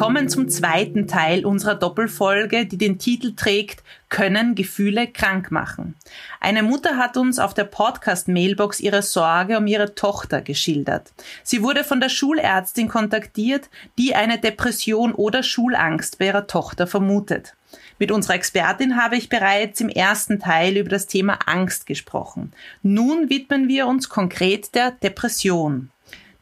Willkommen zum zweiten Teil unserer Doppelfolge, die den Titel trägt Können Gefühle krank machen? Eine Mutter hat uns auf der Podcast-Mailbox ihre Sorge um ihre Tochter geschildert. Sie wurde von der Schulärztin kontaktiert, die eine Depression oder Schulangst bei ihrer Tochter vermutet. Mit unserer Expertin habe ich bereits im ersten Teil über das Thema Angst gesprochen. Nun widmen wir uns konkret der Depression.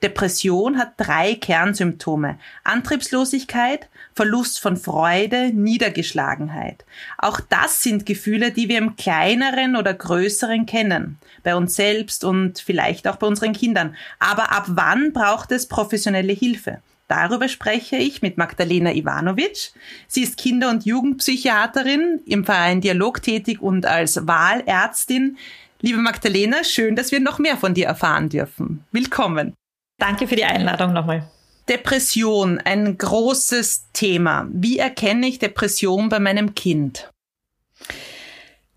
Depression hat drei Kernsymptome. Antriebslosigkeit, Verlust von Freude, Niedergeschlagenheit. Auch das sind Gefühle, die wir im kleineren oder größeren kennen. Bei uns selbst und vielleicht auch bei unseren Kindern. Aber ab wann braucht es professionelle Hilfe? Darüber spreche ich mit Magdalena Ivanovic. Sie ist Kinder- und Jugendpsychiaterin, im Verein Dialog tätig und als Wahlärztin. Liebe Magdalena, schön, dass wir noch mehr von dir erfahren dürfen. Willkommen. Danke für die Einladung nochmal. Depression, ein großes Thema. Wie erkenne ich Depression bei meinem Kind?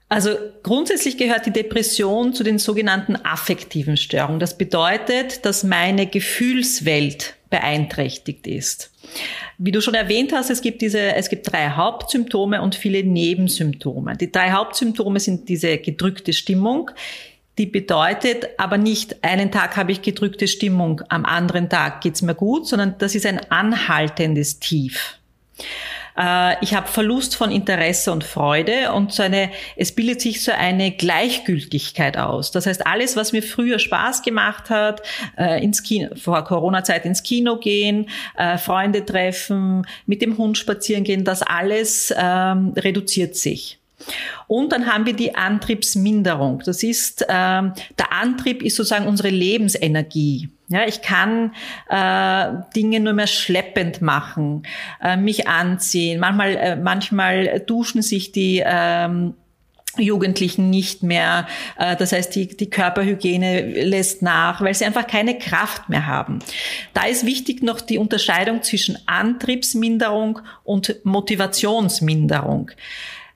Also grundsätzlich gehört die Depression zu den sogenannten affektiven Störungen. Das bedeutet, dass meine Gefühlswelt beeinträchtigt ist. Wie du schon erwähnt hast, es gibt diese, es gibt drei Hauptsymptome und viele Nebensymptome. Die drei Hauptsymptome sind diese gedrückte Stimmung, die bedeutet aber nicht, einen Tag habe ich gedrückte Stimmung, am anderen Tag geht's mir gut, sondern das ist ein anhaltendes Tief. Äh, ich habe Verlust von Interesse und Freude und so eine, es bildet sich so eine Gleichgültigkeit aus. Das heißt, alles, was mir früher Spaß gemacht hat, äh, ins Kino, vor Corona-Zeit ins Kino gehen, äh, Freunde treffen, mit dem Hund spazieren gehen, das alles ähm, reduziert sich. Und dann haben wir die Antriebsminderung. Das ist, ähm, der Antrieb ist sozusagen unsere Lebensenergie. Ja, ich kann äh, Dinge nur mehr schleppend machen, äh, mich anziehen. Manchmal, äh, manchmal duschen sich die ähm, Jugendlichen nicht mehr. Äh, das heißt, die, die Körperhygiene lässt nach, weil sie einfach keine Kraft mehr haben. Da ist wichtig noch die Unterscheidung zwischen Antriebsminderung und Motivationsminderung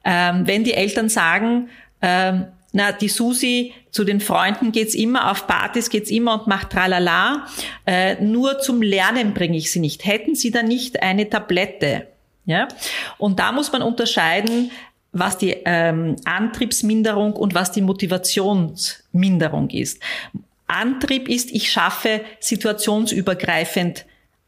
ähm, wenn die Eltern sagen, ähm, na, die Susi zu den Freunden geht's immer, auf Partys geht's immer und macht tralala, äh, nur zum Lernen bringe ich sie nicht. Hätten sie da nicht eine Tablette? Ja? Und da muss man unterscheiden, was die ähm, Antriebsminderung und was die Motivationsminderung ist. Antrieb ist, ich schaffe situationsübergreifend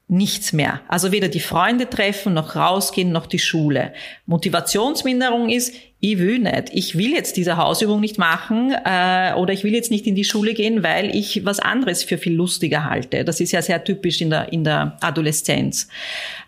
nichts mehr. Also weder die Freunde treffen, noch rausgehen, noch die Schule. Motivationsminderung ist, ich will nicht, ich will jetzt diese Hausübung nicht machen äh, oder ich will jetzt nicht in die Schule gehen, weil ich was anderes für viel lustiger halte. Das ist ja sehr typisch in der, in der Adoleszenz.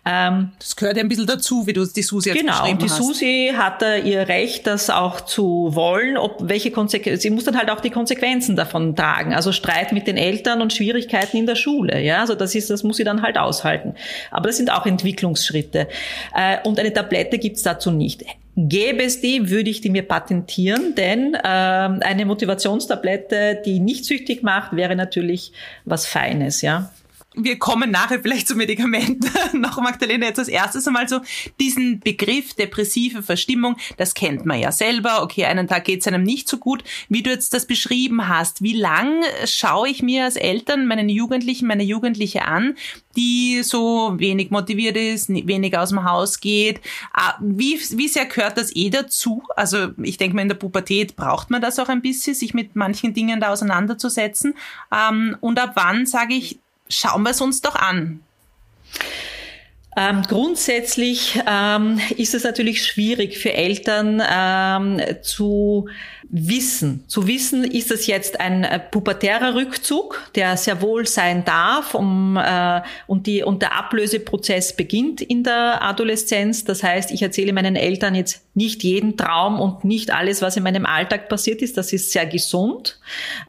Ähm, das gehört ja ein bisschen dazu, wie du die Susi jetzt genau, beschrieben hast. Genau, die Susi hat äh, ihr Recht, das auch zu wollen, ob welche Konsequenzen, sie muss dann halt auch die Konsequenzen davon tragen. Also Streit mit den Eltern und Schwierigkeiten in der Schule. Ja, also das ist, das muss sie dann halt aushalten. Aber das sind auch Entwicklungsschritte. Äh, und eine Tablette gibt's dazu nicht. Gäbe es die, würde ich die mir patentieren, denn äh, eine Motivationstablette, die nicht süchtig macht, wäre natürlich was Feines, ja wir kommen nachher vielleicht zu Medikamenten. Noch Magdalena, jetzt als erstes einmal so diesen Begriff depressive Verstimmung, das kennt man ja selber. Okay, einen Tag geht es einem nicht so gut. Wie du jetzt das beschrieben hast, wie lang schaue ich mir als Eltern meinen Jugendlichen, meine Jugendliche an, die so wenig motiviert ist, wenig aus dem Haus geht. Ah, wie, wie sehr gehört das eh dazu? Also ich denke mal, in der Pubertät braucht man das auch ein bisschen, sich mit manchen Dingen da auseinanderzusetzen. Ähm, und ab wann sage ich, schauen wir es uns doch an. Ähm, grundsätzlich ähm, ist es natürlich schwierig für Eltern ähm, zu wissen. Zu wissen, ist es jetzt ein äh, pubertärer Rückzug, der sehr wohl sein darf, um, äh, und, die, und der Ablöseprozess beginnt in der Adoleszenz. Das heißt, ich erzähle meinen Eltern jetzt nicht jeden Traum und nicht alles, was in meinem Alltag passiert ist. Das ist sehr gesund.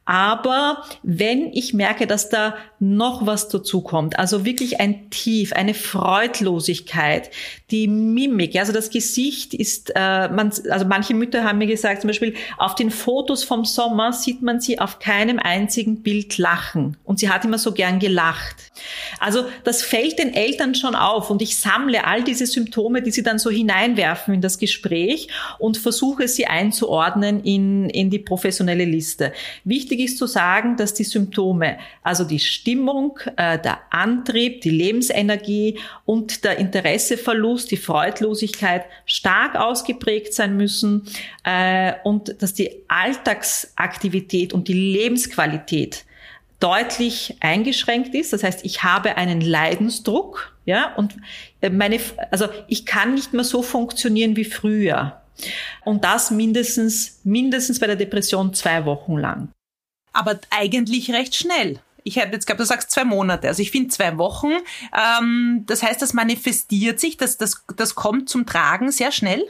Aber wenn ich merke, dass da noch was dazu kommt, also wirklich ein Tief, eine Freudlosigkeit, die Mimik, also das Gesicht ist, äh, man, also manche Mütter haben mir gesagt, zum Beispiel, auf den Fotos vom Sommer sieht man sie auf keinem einzigen Bild lachen. Und sie hat immer so gern gelacht. Also das fällt den Eltern schon auf und ich sammle all diese Symptome, die sie dann so hineinwerfen in das Gespräch und versuche sie einzuordnen in, in die professionelle Liste. Wichtig ist zu sagen, dass die Symptome, also die Stimmung, äh, der Antrieb, die Lebensenergie und der Interesseverlust, die Freudlosigkeit stark ausgeprägt sein müssen äh, und dass die die Alltagsaktivität und die Lebensqualität deutlich eingeschränkt ist. Das heißt, ich habe einen Leidensdruck, ja, und meine, also ich kann nicht mehr so funktionieren wie früher. Und das mindestens, mindestens bei der Depression zwei Wochen lang. Aber eigentlich recht schnell. Ich habe jetzt glaube, du sagst zwei Monate. Also ich finde zwei Wochen. Ähm, das heißt, das manifestiert sich, das, das, das kommt zum Tragen sehr schnell.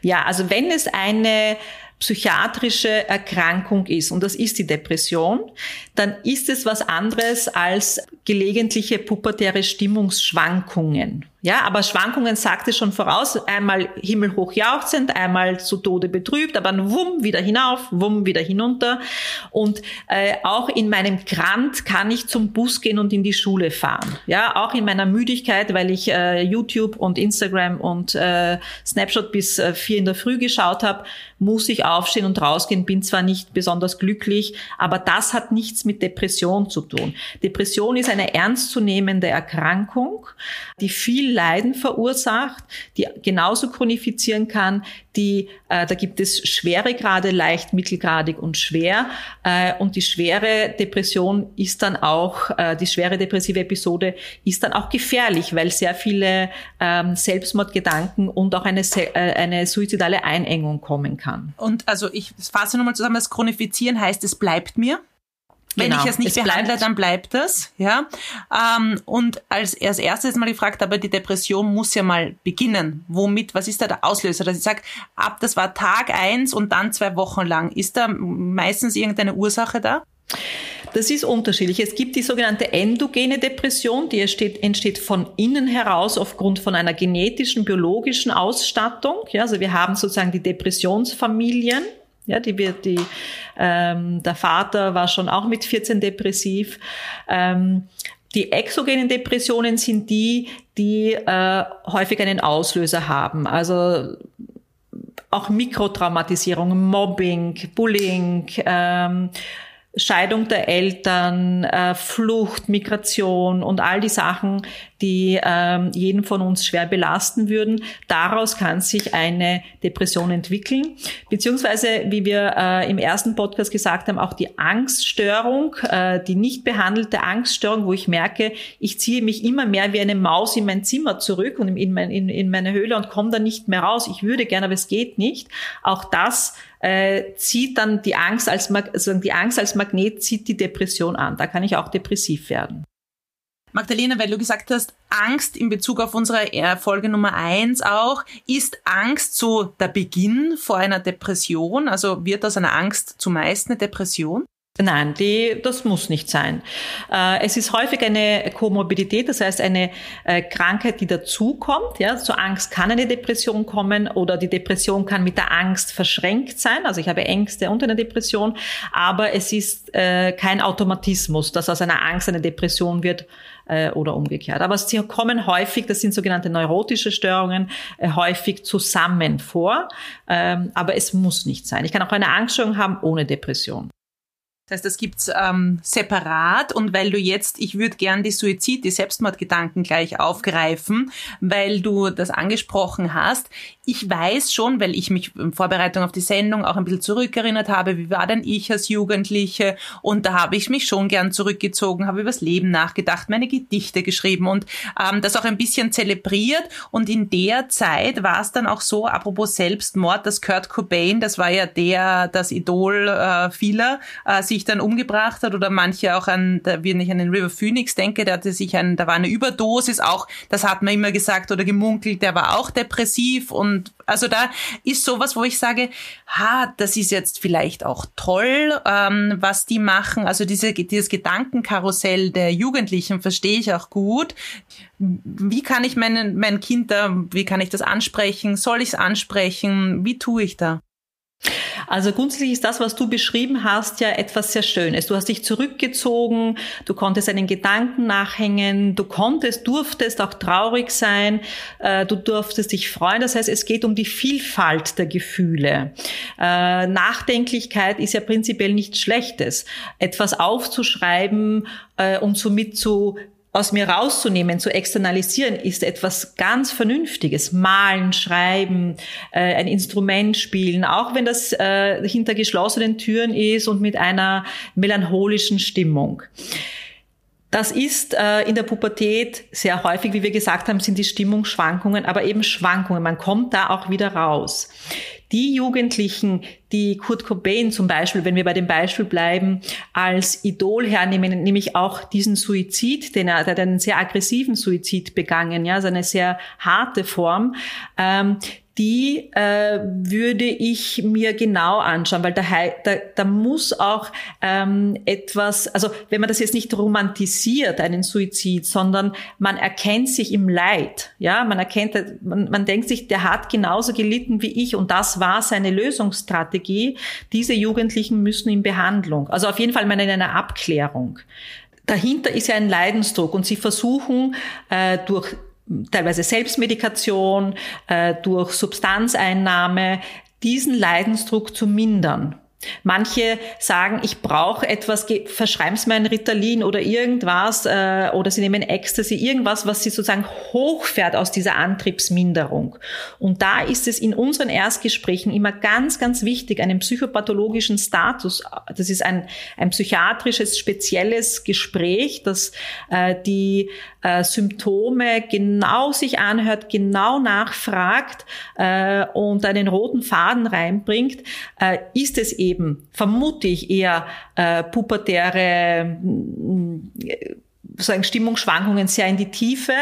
Ja, also wenn es eine psychiatrische Erkrankung ist, und das ist die Depression, dann ist es was anderes als gelegentliche pubertäre Stimmungsschwankungen. Ja, aber Schwankungen sagte schon voraus, einmal himmelhoch jauchzend, einmal zu Tode betrübt, aber dann wumm, wieder hinauf, wumm, wieder hinunter. Und äh, auch in meinem Grant kann ich zum Bus gehen und in die Schule fahren. Ja, auch in meiner Müdigkeit, weil ich äh, YouTube und Instagram und äh, Snapshot bis äh, vier in der Früh geschaut habe, muss ich aufstehen und rausgehen, bin zwar nicht besonders glücklich, aber das hat nichts mit Depression zu tun. Depression ist eine ernstzunehmende Erkrankung, die viel Leiden verursacht, die genauso chronifizieren kann, die, äh, da gibt es schwere Grade, leicht, mittelgradig und schwer. Äh, und die schwere Depression ist dann auch, äh, die schwere depressive Episode ist dann auch gefährlich, weil sehr viele ähm, Selbstmordgedanken und auch eine, äh, eine suizidale Einengung kommen kann. Und also ich fasse nochmal zusammen, das Chronifizieren heißt, es bleibt mir. Wenn genau. ich es nicht es behandle, dann bleibt das. Ja. Ähm, und als, als erstes mal gefragt, aber die Depression muss ja mal beginnen. Womit, was ist da der Auslöser? Dass ich sage, ab das war Tag eins und dann zwei Wochen lang. Ist da meistens irgendeine Ursache da? Das ist unterschiedlich. Es gibt die sogenannte endogene Depression, die entsteht, entsteht von innen heraus aufgrund von einer genetischen, biologischen Ausstattung. Ja, also wir haben sozusagen die Depressionsfamilien. Ja, die wird die, ähm, der Vater war schon auch mit 14 depressiv. Ähm, die exogenen Depressionen sind die, die äh, häufig einen Auslöser haben. Also auch Mikrotraumatisierung, Mobbing, Bullying, ähm, Scheidung der Eltern, äh, Flucht, Migration und all die Sachen, die ähm, jeden von uns schwer belasten würden. Daraus kann sich eine Depression entwickeln, beziehungsweise, wie wir äh, im ersten Podcast gesagt haben, auch die Angststörung, äh, die nicht behandelte Angststörung, wo ich merke, ich ziehe mich immer mehr wie eine Maus in mein Zimmer zurück und in, in meine Höhle und komme da nicht mehr raus. Ich würde gerne, aber es geht nicht. Auch das äh, zieht dann die Angst als also die Angst als Magnet zieht die Depression an. Da kann ich auch depressiv werden. Magdalena, weil du gesagt hast, Angst in Bezug auf unsere äh, Folge Nummer eins auch, ist Angst so der Beginn vor einer Depression? Also wird aus einer Angst zumeist eine Depression? Nein, die, das muss nicht sein. Äh, es ist häufig eine Komorbidität, das heißt eine äh, Krankheit, die dazukommt. Ja, zur Angst kann eine Depression kommen oder die Depression kann mit der Angst verschränkt sein. Also ich habe Ängste und eine Depression, aber es ist äh, kein Automatismus, dass aus einer Angst eine Depression wird oder umgekehrt. Aber sie kommen häufig, das sind sogenannte neurotische Störungen, häufig zusammen vor. Ähm, aber es muss nicht sein. Ich kann auch eine Angststörung haben ohne Depression. Das heißt, das gibt's ähm, separat. Und weil du jetzt, ich würde gern die Suizid, die Selbstmordgedanken gleich aufgreifen, weil du das angesprochen hast. Ich weiß schon, weil ich mich in Vorbereitung auf die Sendung auch ein bisschen zurückerinnert habe, wie war denn ich als Jugendliche? Und da habe ich mich schon gern zurückgezogen, habe übers Leben nachgedacht, meine Gedichte geschrieben und ähm, das auch ein bisschen zelebriert. Und in der Zeit war es dann auch so, apropos Selbstmord, dass Kurt Cobain, das war ja der, das Idol äh, vieler, äh, sich sich dann umgebracht hat oder manche auch an, da, wenn ich an den River Phoenix denke, der hatte sich ein, da war eine Überdosis auch, das hat man immer gesagt oder gemunkelt, der war auch depressiv und also da ist sowas, wo ich sage, ha, das ist jetzt vielleicht auch toll, ähm, was die machen. Also diese, dieses Gedankenkarussell der Jugendlichen verstehe ich auch gut. Wie kann ich mein, mein Kind da, wie kann ich das ansprechen? Soll ich es ansprechen? Wie tue ich da? Also grundsätzlich ist das, was du beschrieben hast, ja etwas sehr Schönes. Du hast dich zurückgezogen, du konntest einen Gedanken nachhängen, du konntest, durftest auch traurig sein, äh, du durftest dich freuen. Das heißt, es geht um die Vielfalt der Gefühle. Äh, Nachdenklichkeit ist ja prinzipiell nichts Schlechtes. Etwas aufzuschreiben äh, und somit zu aus mir rauszunehmen, zu externalisieren, ist etwas ganz Vernünftiges. Malen, schreiben, äh, ein Instrument spielen, auch wenn das äh, hinter geschlossenen Türen ist und mit einer melancholischen Stimmung. Das ist äh, in der Pubertät sehr häufig, wie wir gesagt haben, sind die Stimmungsschwankungen, aber eben Schwankungen. Man kommt da auch wieder raus. Die Jugendlichen, die Kurt Cobain zum Beispiel, wenn wir bei dem Beispiel bleiben, als Idol hernehmen, nämlich auch diesen Suizid, den er, der hat einen sehr aggressiven Suizid begangen, ja, also eine sehr harte Form, ähm, die äh, würde ich mir genau anschauen, weil da, da, da muss auch ähm, etwas, also wenn man das jetzt nicht romantisiert, einen Suizid, sondern man erkennt sich im Leid, ja, man erkennt, man, man denkt sich, der hat genauso gelitten wie ich und das war seine Lösungsstrategie. Diese Jugendlichen müssen in Behandlung, also auf jeden Fall mal in einer Abklärung. Dahinter ist ja ein Leidensdruck und sie versuchen äh, durch teilweise Selbstmedikation, äh, durch Substanzeinnahme, diesen Leidensdruck zu mindern. Manche sagen, ich brauche etwas, verschreib's mir ein Ritalin oder irgendwas, äh, oder sie nehmen Ecstasy, irgendwas, was sie sozusagen hochfährt aus dieser Antriebsminderung. Und da ist es in unseren Erstgesprächen immer ganz, ganz wichtig, einen psychopathologischen Status, das ist ein, ein psychiatrisches, spezielles Gespräch, das äh, die äh, Symptome genau sich anhört, genau nachfragt äh, und einen roten Faden reinbringt, äh, ist es eben, vermute ich, eher äh, pubertäre sagen Stimmungsschwankungen sehr in die Tiefe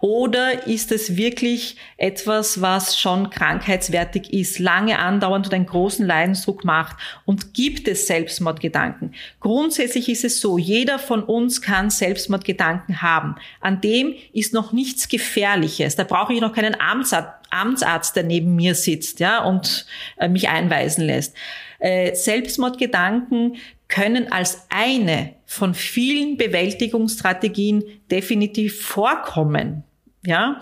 oder ist es wirklich etwas, was schon krankheitswertig ist, lange andauernd und einen großen Leidensdruck macht und gibt es Selbstmordgedanken? Grundsätzlich ist es so, jeder von uns kann Selbstmordgedanken haben. An dem ist noch nichts Gefährliches. Da brauche ich noch keinen Amtsarzt, der neben mir sitzt, ja, und äh, mich einweisen lässt. Äh, Selbstmordgedanken können als eine von vielen Bewältigungsstrategien definitiv vorkommen. Ja,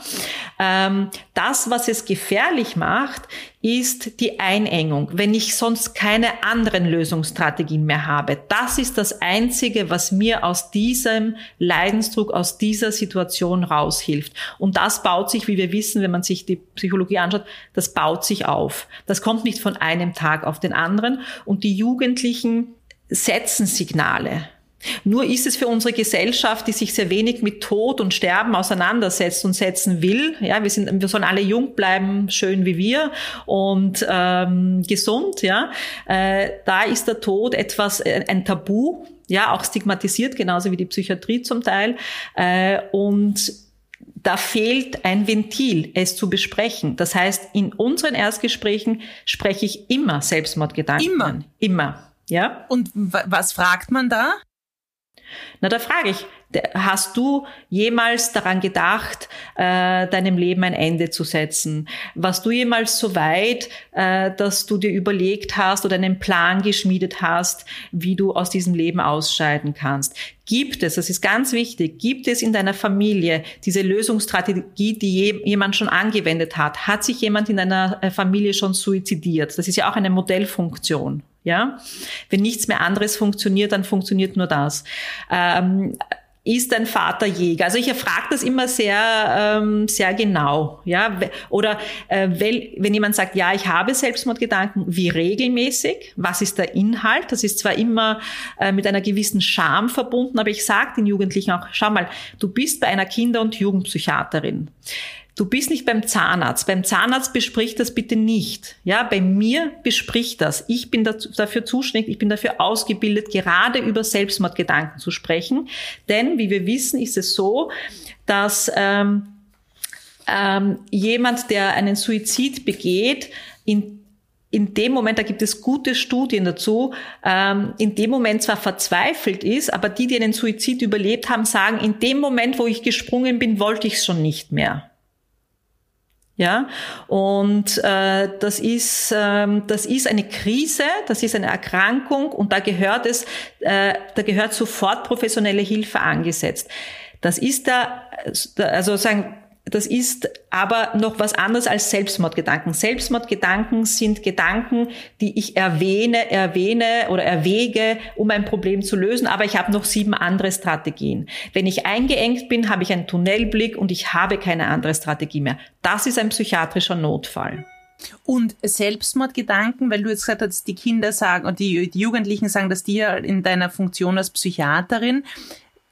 das, was es gefährlich macht, ist die Einengung. Wenn ich sonst keine anderen Lösungsstrategien mehr habe, das ist das Einzige, was mir aus diesem Leidensdruck, aus dieser Situation raushilft. Und das baut sich, wie wir wissen, wenn man sich die Psychologie anschaut, das baut sich auf. Das kommt nicht von einem Tag auf den anderen. Und die Jugendlichen setzen Signale. Nur ist es für unsere Gesellschaft, die sich sehr wenig mit Tod und Sterben auseinandersetzt und setzen will. Ja, wir sind, wir sollen alle jung bleiben, schön wie wir und ähm, gesund. Ja, äh, da ist der Tod etwas äh, ein Tabu. Ja, auch stigmatisiert, genauso wie die Psychiatrie zum Teil. Äh, und da fehlt ein Ventil, es zu besprechen. Das heißt, in unseren Erstgesprächen spreche ich immer Selbstmordgedanken. Immer. Immer. Ja. Und was fragt man da? Na, da frage ich, Hast du jemals daran gedacht, äh, deinem Leben ein Ende zu setzen? Warst du jemals so weit, äh, dass du dir überlegt hast oder einen Plan geschmiedet hast, wie du aus diesem Leben ausscheiden kannst? Gibt es, das ist ganz wichtig, gibt es in deiner Familie diese Lösungsstrategie, die jemand schon angewendet hat? Hat sich jemand in deiner äh, Familie schon suizidiert? Das ist ja auch eine Modellfunktion. Ja, wenn nichts mehr anderes funktioniert, dann funktioniert nur das. Ähm, ist dein Vater Jäger? Also ich erfrage das immer sehr, ähm, sehr genau. Ja, oder äh, wenn jemand sagt, ja, ich habe Selbstmordgedanken, wie regelmäßig? Was ist der Inhalt? Das ist zwar immer äh, mit einer gewissen Scham verbunden, aber ich sage den Jugendlichen auch: Schau mal, du bist bei einer Kinder- und Jugendpsychiaterin. Du bist nicht beim Zahnarzt. Beim Zahnarzt bespricht das bitte nicht. Ja, bei mir bespricht das. Ich bin dafür zuständig, ich bin dafür ausgebildet, gerade über Selbstmordgedanken zu sprechen. Denn, wie wir wissen, ist es so, dass ähm, ähm, jemand, der einen Suizid begeht, in in dem Moment, da gibt es gute Studien dazu, ähm, in dem Moment zwar verzweifelt ist, aber die, die einen Suizid überlebt haben, sagen, in dem Moment, wo ich gesprungen bin, wollte ich es schon nicht mehr. Ja, und äh, das ist ähm, das ist eine Krise, das ist eine Erkrankung und da gehört es, äh, da gehört sofort professionelle Hilfe angesetzt. Das ist da, also sagen das ist aber noch was anderes als Selbstmordgedanken. Selbstmordgedanken sind Gedanken, die ich erwähne, erwähne oder erwäge, um ein Problem zu lösen, aber ich habe noch sieben andere Strategien. Wenn ich eingeengt bin, habe ich einen Tunnelblick und ich habe keine andere Strategie mehr. Das ist ein psychiatrischer Notfall. Und Selbstmordgedanken, weil du jetzt gesagt hast, die Kinder sagen und die, die Jugendlichen sagen dass dir in deiner Funktion als Psychiaterin,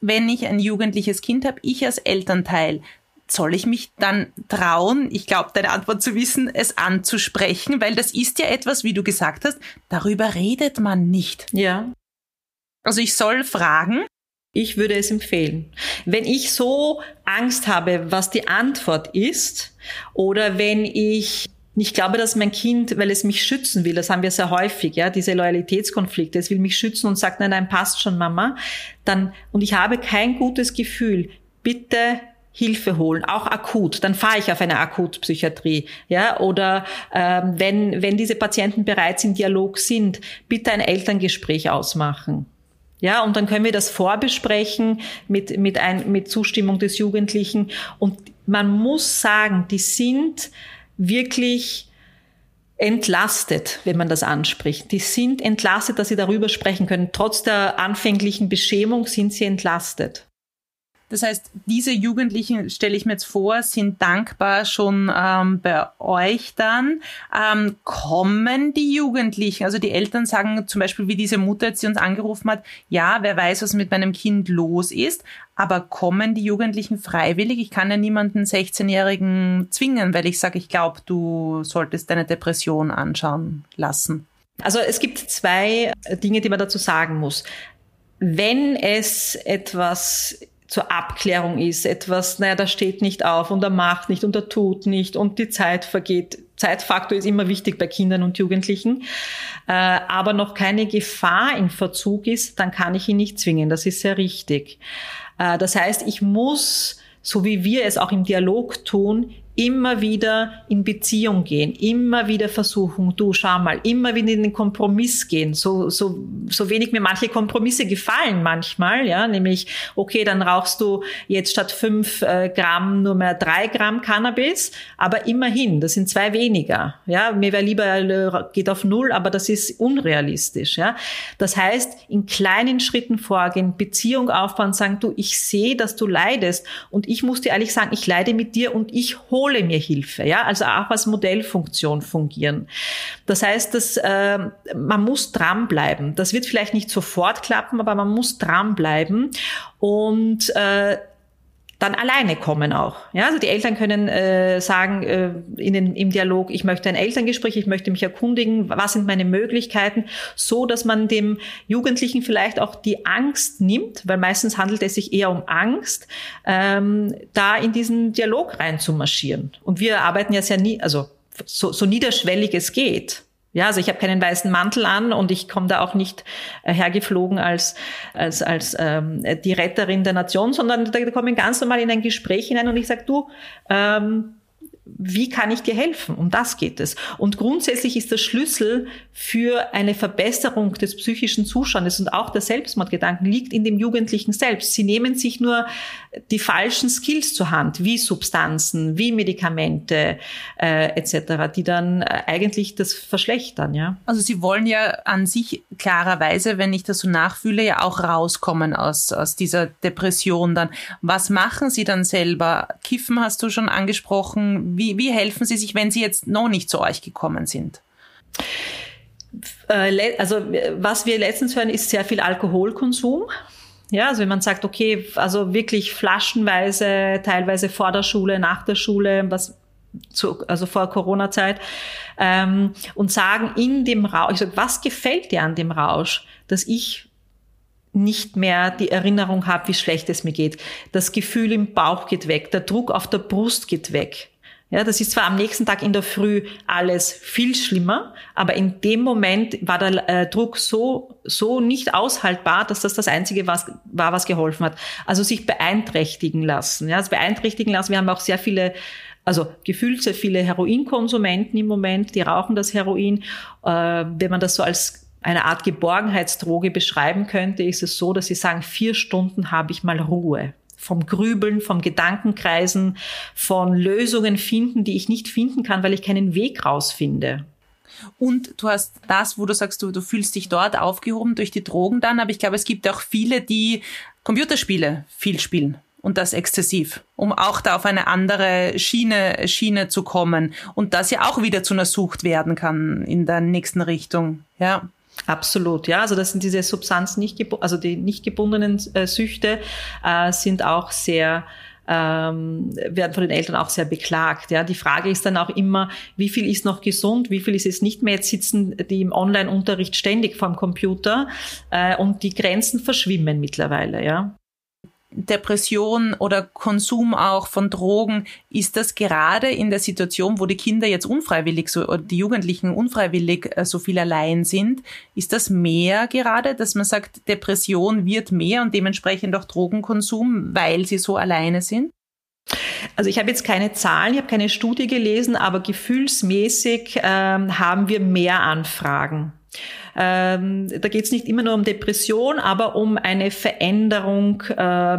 wenn ich ein jugendliches Kind habe, ich als Elternteil, soll ich mich dann trauen, ich glaube, deine Antwort zu wissen, es anzusprechen, weil das ist ja etwas, wie du gesagt hast, darüber redet man nicht. Ja. Also ich soll fragen. Ich würde es empfehlen. Wenn ich so Angst habe, was die Antwort ist, oder wenn ich ich glaube, dass mein Kind, weil es mich schützen will, das haben wir sehr häufig, ja, diese Loyalitätskonflikte, es will mich schützen und sagt, nein, nein, passt schon, Mama, dann, und ich habe kein gutes Gefühl, bitte Hilfe holen, auch akut, dann fahre ich auf eine Akutpsychiatrie, ja, oder ähm, wenn wenn diese Patienten bereits im Dialog sind, bitte ein Elterngespräch ausmachen, ja, und dann können wir das vorbesprechen mit mit ein mit Zustimmung des Jugendlichen und man muss sagen, die sind wirklich entlastet, wenn man das anspricht. Die sind entlastet, dass sie darüber sprechen können. Trotz der anfänglichen Beschämung sind sie entlastet. Das heißt, diese Jugendlichen, stelle ich mir jetzt vor, sind dankbar schon ähm, bei euch dann. Ähm, kommen die Jugendlichen, also die Eltern sagen zum Beispiel, wie diese Mutter jetzt, die uns angerufen hat, ja, wer weiß, was mit meinem Kind los ist, aber kommen die Jugendlichen freiwillig? Ich kann ja niemanden 16-Jährigen zwingen, weil ich sage, ich glaube, du solltest deine Depression anschauen lassen. Also es gibt zwei Dinge, die man dazu sagen muss. Wenn es etwas zur Abklärung ist. Etwas, naja, da steht nicht auf und er macht nicht und er tut nicht und die Zeit vergeht. Zeitfaktor ist immer wichtig bei Kindern und Jugendlichen. Äh, aber noch keine Gefahr im Verzug ist, dann kann ich ihn nicht zwingen. Das ist sehr richtig. Äh, das heißt, ich muss, so wie wir es auch im Dialog tun, immer wieder in Beziehung gehen, immer wieder versuchen, du schau mal, immer wieder in den Kompromiss gehen. So, so, so wenig mir manche Kompromisse gefallen manchmal, ja, nämlich, okay, dann rauchst du jetzt statt fünf äh, Gramm nur mehr drei Gramm Cannabis, aber immerhin, das sind zwei weniger, ja. Mir wäre lieber, äh, geht auf null, aber das ist unrealistisch, ja. Das heißt, in kleinen Schritten vorgehen, Beziehung aufbauen, sagen, du, ich sehe, dass du leidest und ich muss dir ehrlich sagen, ich leide mit dir und ich hole mir Hilfe, ja, also auch als Modellfunktion fungieren. Das heißt, dass äh, man muss dranbleiben. Das wird vielleicht nicht sofort klappen, aber man muss dranbleiben und äh, dann alleine kommen auch. Ja, also die Eltern können äh, sagen äh, in den, im Dialog, ich möchte ein Elterngespräch, ich möchte mich erkundigen, was sind meine Möglichkeiten, so dass man dem Jugendlichen vielleicht auch die Angst nimmt, weil meistens handelt es sich eher um Angst, ähm, da in diesen Dialog reinzumarschieren. Und wir arbeiten ja sehr nie, also so, so niederschwellig es geht. Ja, also ich habe keinen weißen Mantel an und ich komme da auch nicht äh, hergeflogen als als als ähm, die Retterin der Nation, sondern da, da komme ich ganz normal in ein Gespräch hinein und ich sage, du, ähm, wie kann ich dir helfen? Um das geht es. Und grundsätzlich ist der Schlüssel für eine Verbesserung des psychischen Zustandes und auch der Selbstmordgedanken liegt in dem Jugendlichen selbst. Sie nehmen sich nur die falschen Skills zur Hand, wie Substanzen, wie Medikamente äh, etc., die dann äh, eigentlich das verschlechtern. Ja. Also Sie wollen ja an sich klarerweise, wenn ich das so nachfühle, ja auch rauskommen aus, aus dieser Depression dann. Was machen Sie dann selber? Kiffen hast du schon angesprochen wie, wie helfen Sie sich, wenn Sie jetzt noch nicht zu euch gekommen sind? Äh, also was wir letztens hören, ist sehr viel Alkoholkonsum. Ja, also wenn man sagt, okay, also wirklich flaschenweise, teilweise vor der Schule, nach der Schule, was zu, also vor Corona-Zeit, ähm, und sagen in dem Rausch, ich sage, was gefällt dir an dem Rausch, dass ich nicht mehr die Erinnerung habe, wie schlecht es mir geht. Das Gefühl im Bauch geht weg, der Druck auf der Brust geht weg. Ja, das ist zwar am nächsten Tag in der Früh alles viel schlimmer, aber in dem Moment war der äh, Druck so, so nicht aushaltbar, dass das das Einzige was, war, was geholfen hat. Also sich beeinträchtigen lassen. Ja, also beeinträchtigen lassen. Wir haben auch sehr viele also gefühlt sehr viele Heroinkonsumenten im Moment, die rauchen das Heroin. Äh, wenn man das so als eine Art Geborgenheitsdroge beschreiben könnte, ist es so, dass sie sagen, vier Stunden habe ich mal Ruhe vom Grübeln, vom Gedankenkreisen, von Lösungen finden, die ich nicht finden kann, weil ich keinen Weg rausfinde. Und du hast das, wo du sagst, du, du fühlst dich dort aufgehoben durch die Drogen dann, aber ich glaube, es gibt auch viele, die Computerspiele viel spielen und das exzessiv, um auch da auf eine andere Schiene, Schiene zu kommen und das ja auch wieder zu einer Sucht werden kann in der nächsten Richtung, ja. Absolut, ja. Also das sind diese Substanzen nicht, also die nicht gebundenen äh, Süchte äh, sind auch sehr ähm, werden von den Eltern auch sehr beklagt. Ja, die Frage ist dann auch immer, wie viel ist noch gesund, wie viel ist es nicht mehr? Jetzt sitzen die im Online-Unterricht ständig vorm Computer äh, und die Grenzen verschwimmen mittlerweile. Ja. Depression oder Konsum auch von Drogen, ist das gerade in der Situation, wo die Kinder jetzt unfreiwillig so, oder die Jugendlichen unfreiwillig äh, so viel allein sind, ist das mehr gerade, dass man sagt, Depression wird mehr und dementsprechend auch Drogenkonsum, weil sie so alleine sind? Also ich habe jetzt keine Zahlen, ich habe keine Studie gelesen, aber gefühlsmäßig ähm, haben wir mehr Anfragen. Ähm, da geht es nicht immer nur um Depression, aber um eine Veränderung äh,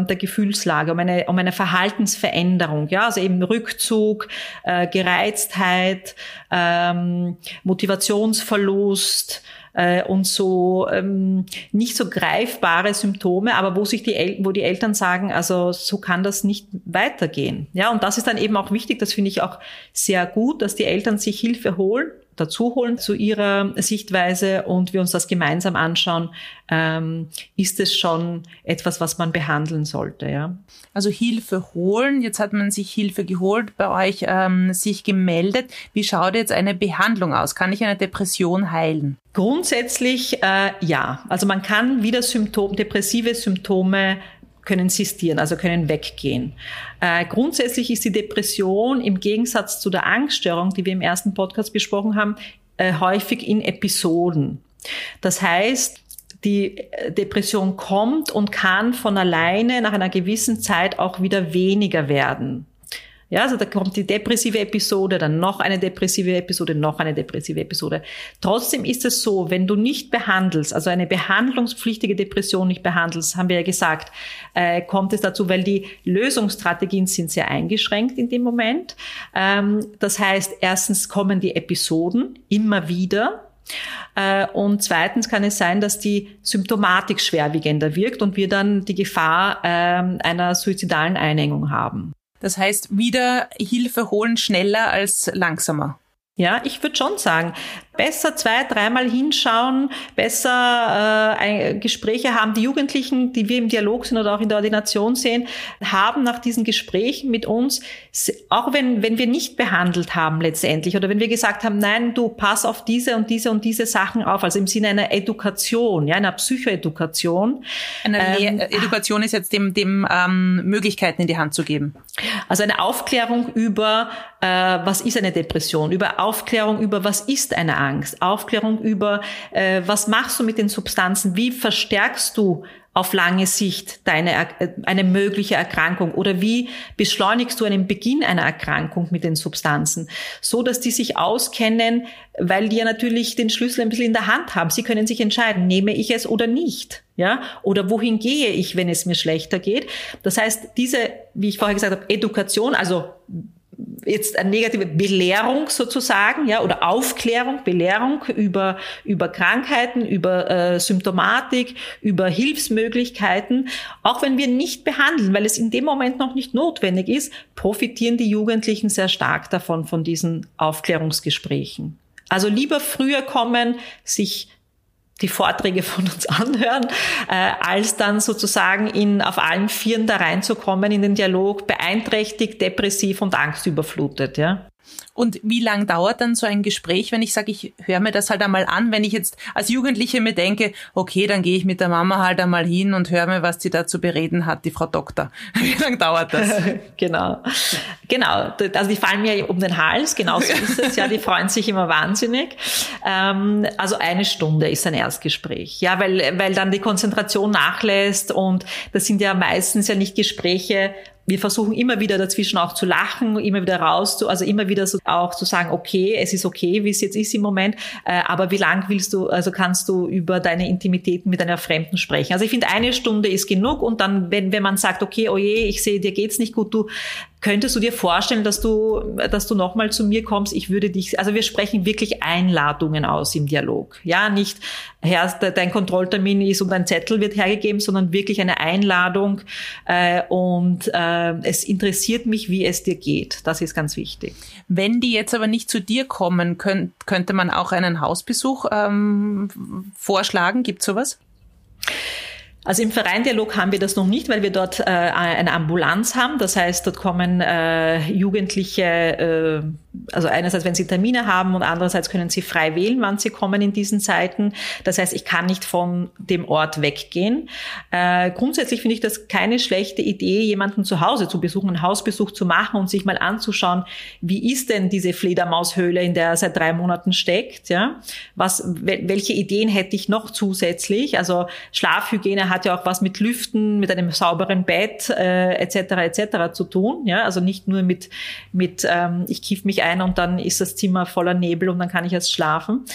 der Gefühlslage, um eine, um eine Verhaltensveränderung. Ja, also eben Rückzug, äh, Gereiztheit, ähm, Motivationsverlust, äh, und so ähm, nicht so greifbare Symptome, aber wo sich die El wo die Eltern sagen, also so kann das nicht weitergehen. Ja, und das ist dann eben auch wichtig, das finde ich auch sehr gut, dass die Eltern sich Hilfe holen dazu holen zu ihrer Sichtweise und wir uns das gemeinsam anschauen, ähm, ist es schon etwas, was man behandeln sollte. Ja? Also Hilfe holen, jetzt hat man sich Hilfe geholt, bei euch ähm, sich gemeldet. Wie schaut jetzt eine Behandlung aus? Kann ich eine Depression heilen? Grundsätzlich äh, ja. Also man kann wieder Symptom, depressive Symptome können sistieren, also können weggehen. Äh, grundsätzlich ist die Depression im Gegensatz zu der Angststörung, die wir im ersten Podcast besprochen haben, äh, häufig in Episoden. Das heißt, die äh, Depression kommt und kann von alleine nach einer gewissen Zeit auch wieder weniger werden. Ja, also da kommt die depressive Episode, dann noch eine depressive Episode, noch eine depressive Episode. Trotzdem ist es so, wenn du nicht behandelst, also eine behandlungspflichtige Depression nicht behandelst, haben wir ja gesagt, äh, kommt es dazu, weil die Lösungsstrategien sind sehr eingeschränkt in dem Moment. Ähm, das heißt, erstens kommen die Episoden immer wieder, äh, und zweitens kann es sein, dass die Symptomatik schwerwiegender wirkt und wir dann die Gefahr ähm, einer suizidalen Einengung haben. Das heißt, wieder Hilfe holen schneller als langsamer. Ja, ich würde schon sagen, besser zwei, dreimal hinschauen, besser äh, Gespräche haben. Die Jugendlichen, die wir im Dialog sind oder auch in der Ordination sehen, haben nach diesen Gesprächen mit uns, auch wenn, wenn wir nicht behandelt haben letztendlich oder wenn wir gesagt haben, nein, du pass auf diese und diese und diese Sachen auf, also im Sinne einer Education, ja, einer Psychoedukation. Eine ähm, Education ist jetzt dem, dem ähm, Möglichkeiten in die Hand zu geben. Also eine Aufklärung über, äh, was ist eine Depression, über Aufklärung über, was ist eine Angst, Aufklärung über, äh, was machst du mit den Substanzen, wie verstärkst du auf lange Sicht deine, äh, eine mögliche Erkrankung? Oder wie beschleunigst du einen Beginn einer Erkrankung mit den Substanzen, so dass die sich auskennen, weil die ja natürlich den Schlüssel ein bisschen in der Hand haben. Sie können sich entscheiden, nehme ich es oder nicht, ja, oder wohin gehe ich, wenn es mir schlechter geht. Das heißt, diese, wie ich vorher gesagt habe, Education, also jetzt eine negative Belehrung sozusagen, ja, oder Aufklärung, Belehrung über, über Krankheiten, über äh, Symptomatik, über Hilfsmöglichkeiten. Auch wenn wir nicht behandeln, weil es in dem Moment noch nicht notwendig ist, profitieren die Jugendlichen sehr stark davon, von diesen Aufklärungsgesprächen. Also lieber früher kommen, sich die Vorträge von uns anhören, äh, als dann sozusagen in, auf allen Vieren da reinzukommen in den Dialog, beeinträchtigt, depressiv und angstüberflutet, ja. Und wie lang dauert dann so ein Gespräch, wenn ich sage, ich höre mir das halt einmal an, wenn ich jetzt als Jugendliche mir denke, okay, dann gehe ich mit der Mama halt einmal hin und höre mir, was sie da zu bereden hat, die Frau Doktor. Wie lang dauert das? genau. Genau. Also die fallen mir um den Hals, genau so ist es. Ja, die freuen sich immer wahnsinnig. Ähm, also eine Stunde ist ein Erstgespräch. Ja, weil, weil dann die Konzentration nachlässt und das sind ja meistens ja nicht Gespräche, wir versuchen immer wieder dazwischen auch zu lachen, immer wieder raus zu, also immer wieder so auch zu sagen, okay, es ist okay, wie es jetzt ist im Moment, äh, aber wie lang willst du, also kannst du über deine Intimitäten mit einer Fremden sprechen? Also ich finde, eine Stunde ist genug und dann, wenn, wenn man sagt, okay, oh je, ich sehe, dir geht's nicht gut, du Könntest du dir vorstellen, dass du, dass du nochmal zu mir kommst? Ich würde dich, also wir sprechen wirklich Einladungen aus im Dialog. Ja, nicht, Herr, dein Kontrolltermin ist und ein Zettel wird hergegeben, sondern wirklich eine Einladung. Äh, und äh, es interessiert mich, wie es dir geht. Das ist ganz wichtig. Wenn die jetzt aber nicht zu dir kommen, könnt, könnte man auch einen Hausbesuch ähm, vorschlagen? Gibt sowas? Also im Verein Dialog haben wir das noch nicht, weil wir dort äh, eine Ambulanz haben. Das heißt, dort kommen äh, Jugendliche, äh, also einerseits, wenn sie Termine haben und andererseits können sie frei wählen, wann sie kommen in diesen Zeiten. Das heißt, ich kann nicht von dem Ort weggehen. Äh, grundsätzlich finde ich das keine schlechte Idee, jemanden zu Hause zu besuchen, einen Hausbesuch zu machen und sich mal anzuschauen, wie ist denn diese Fledermaushöhle, in der er seit drei Monaten steckt. Ja? Was, welche Ideen hätte ich noch zusätzlich? Also Schlafhygiene hat ja auch was mit Lüften, mit einem sauberen Bett äh, etc. etc. zu tun. Ja, also nicht nur mit mit ähm, ich kiff mich ein und dann ist das Zimmer voller Nebel und dann kann ich erst schlafen.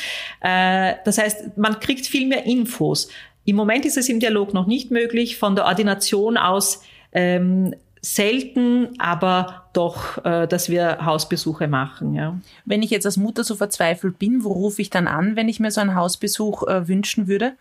Äh, das heißt, man kriegt viel mehr Infos. Im Moment ist es im Dialog noch nicht möglich. Von der Ordination aus ähm, selten, aber doch, äh, dass wir Hausbesuche machen. Ja. Wenn ich jetzt als Mutter so verzweifelt bin, wo rufe ich dann an, wenn ich mir so einen Hausbesuch äh, wünschen würde?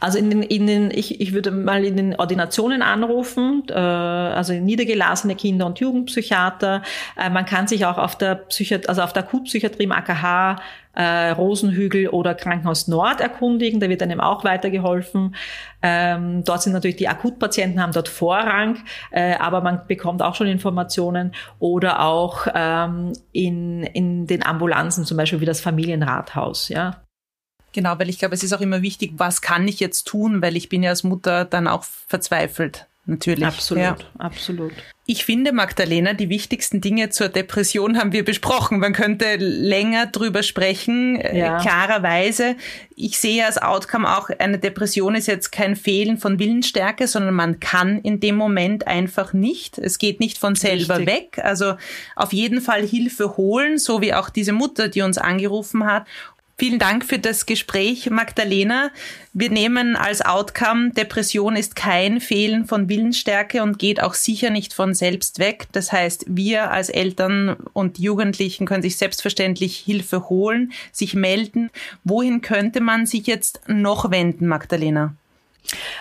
Also in den, in den ich, ich würde mal in den Ordinationen anrufen, äh, also niedergelassene Kinder- und Jugendpsychiater. Äh, man kann sich auch auf der Psychiat also auf der Akutpsychiatrie im AKH äh, Rosenhügel oder Krankenhaus Nord erkundigen. Da wird einem auch weitergeholfen. Ähm, dort sind natürlich die Akutpatienten haben dort Vorrang, äh, aber man bekommt auch schon Informationen oder auch ähm, in, in den Ambulanzen, zum Beispiel wie das Familienrathaus. Ja, Genau, weil ich glaube, es ist auch immer wichtig, was kann ich jetzt tun, weil ich bin ja als Mutter dann auch verzweifelt. Natürlich. Absolut, ja. absolut. Ich finde, Magdalena, die wichtigsten Dinge zur Depression haben wir besprochen. Man könnte länger drüber sprechen, äh, ja. klarerweise. Ich sehe als Outcome auch, eine Depression ist jetzt kein Fehlen von Willensstärke, sondern man kann in dem Moment einfach nicht. Es geht nicht von selber Richtig. weg. Also auf jeden Fall Hilfe holen, so wie auch diese Mutter, die uns angerufen hat. Vielen Dank für das Gespräch, Magdalena. Wir nehmen als Outcome, Depression ist kein Fehlen von Willensstärke und geht auch sicher nicht von selbst weg. Das heißt, wir als Eltern und Jugendlichen können sich selbstverständlich Hilfe holen, sich melden. Wohin könnte man sich jetzt noch wenden, Magdalena?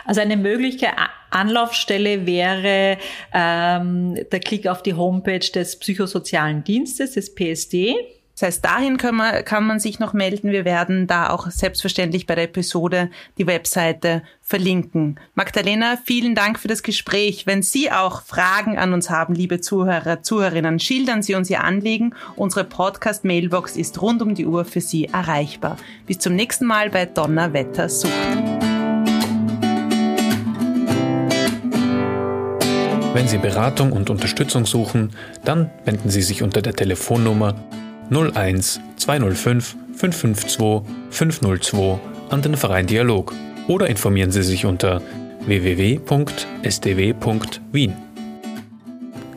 Also eine mögliche Anlaufstelle wäre ähm, der Klick auf die Homepage des Psychosozialen Dienstes, des PSD. Das heißt, dahin kann man, kann man sich noch melden. Wir werden da auch selbstverständlich bei der Episode die Webseite verlinken. Magdalena, vielen Dank für das Gespräch. Wenn Sie auch Fragen an uns haben, liebe Zuhörer, Zuhörerinnen, schildern Sie uns Ihr Anliegen. Unsere Podcast-Mailbox ist rund um die Uhr für Sie erreichbar. Bis zum nächsten Mal bei Donnerwetter Sucht. Wenn Sie Beratung und Unterstützung suchen, dann wenden Sie sich unter der Telefonnummer 01 205 552 502 an den Verein Dialog oder informieren Sie sich unter www.sdw.wien.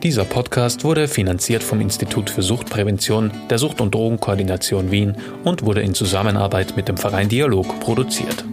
Dieser Podcast wurde finanziert vom Institut für Suchtprävention der Sucht- und Drogenkoordination Wien und wurde in Zusammenarbeit mit dem Verein Dialog produziert.